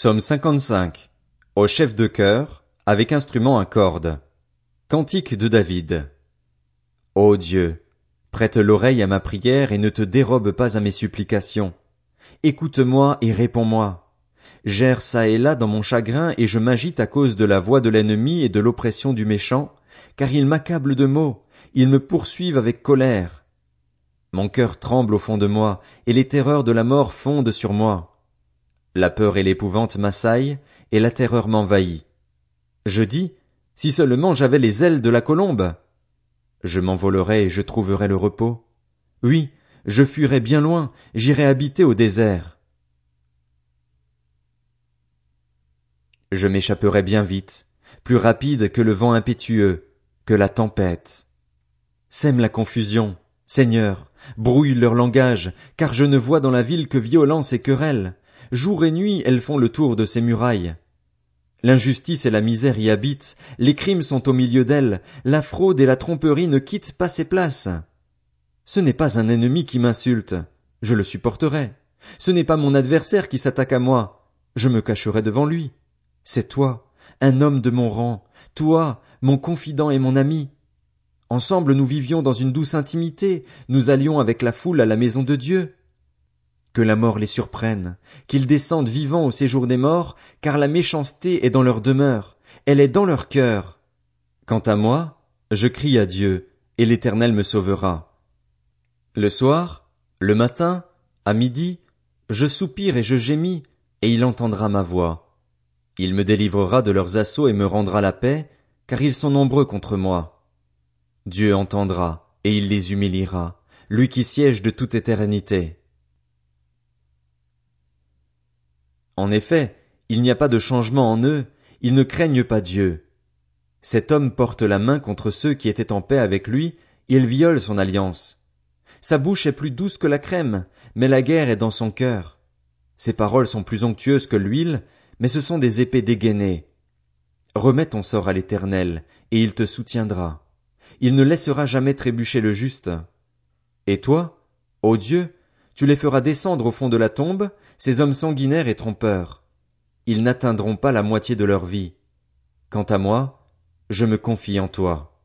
Psaume 55. Au chef de chœur, avec instrument à cordes. Cantique de David. Ô Dieu, prête l'oreille à ma prière et ne te dérobe pas à mes supplications. Écoute-moi et réponds-moi. J'erre çà et là dans mon chagrin et je m'agite à cause de la voix de l'ennemi et de l'oppression du méchant, car il m'accable de mots, ils me poursuivent avec colère. Mon cœur tremble au fond de moi, et les terreurs de la mort fondent sur moi. La peur et l'épouvante m'assaillent, et la terreur m'envahit. Je dis, si seulement j'avais les ailes de la colombe. Je m'envolerais et je trouverais le repos. Oui, je fuirais bien loin, j'irais habiter au désert. Je m'échapperais bien vite, plus rapide que le vent impétueux, que la tempête. Sème la confusion, Seigneur, brouille leur langage, car je ne vois dans la ville que violence et querelle. Jour et nuit elles font le tour de ses murailles. L'injustice et la misère y habitent, les crimes sont au milieu d'elles, la fraude et la tromperie ne quittent pas ses places. Ce n'est pas un ennemi qui m'insulte, je le supporterai. Ce n'est pas mon adversaire qui s'attaque à moi, je me cacherai devant lui. C'est toi, un homme de mon rang, toi, mon confident et mon ami. Ensemble nous vivions dans une douce intimité, nous allions avec la foule à la maison de Dieu. Que la mort les surprenne, qu'ils descendent vivants au séjour des morts, car la méchanceté est dans leur demeure, elle est dans leur cœur. Quant à moi, je crie à Dieu, et l'Éternel me sauvera. Le soir, le matin, à midi, je soupire et je gémis, et il entendra ma voix. Il me délivrera de leurs assauts et me rendra la paix, car ils sont nombreux contre moi. Dieu entendra, et il les humiliera, lui qui siège de toute éternité. En effet, il n'y a pas de changement en eux, ils ne craignent pas Dieu. Cet homme porte la main contre ceux qui étaient en paix avec lui, il viole son alliance. Sa bouche est plus douce que la crème, mais la guerre est dans son cœur. Ses paroles sont plus onctueuses que l'huile, mais ce sont des épées dégainées. Remets ton sort à l'Éternel, et il te soutiendra il ne laissera jamais trébucher le juste. Et toi, ô Dieu, tu les feras descendre au fond de la tombe, ces hommes sanguinaires et trompeurs. Ils n'atteindront pas la moitié de leur vie. Quant à moi, je me confie en toi.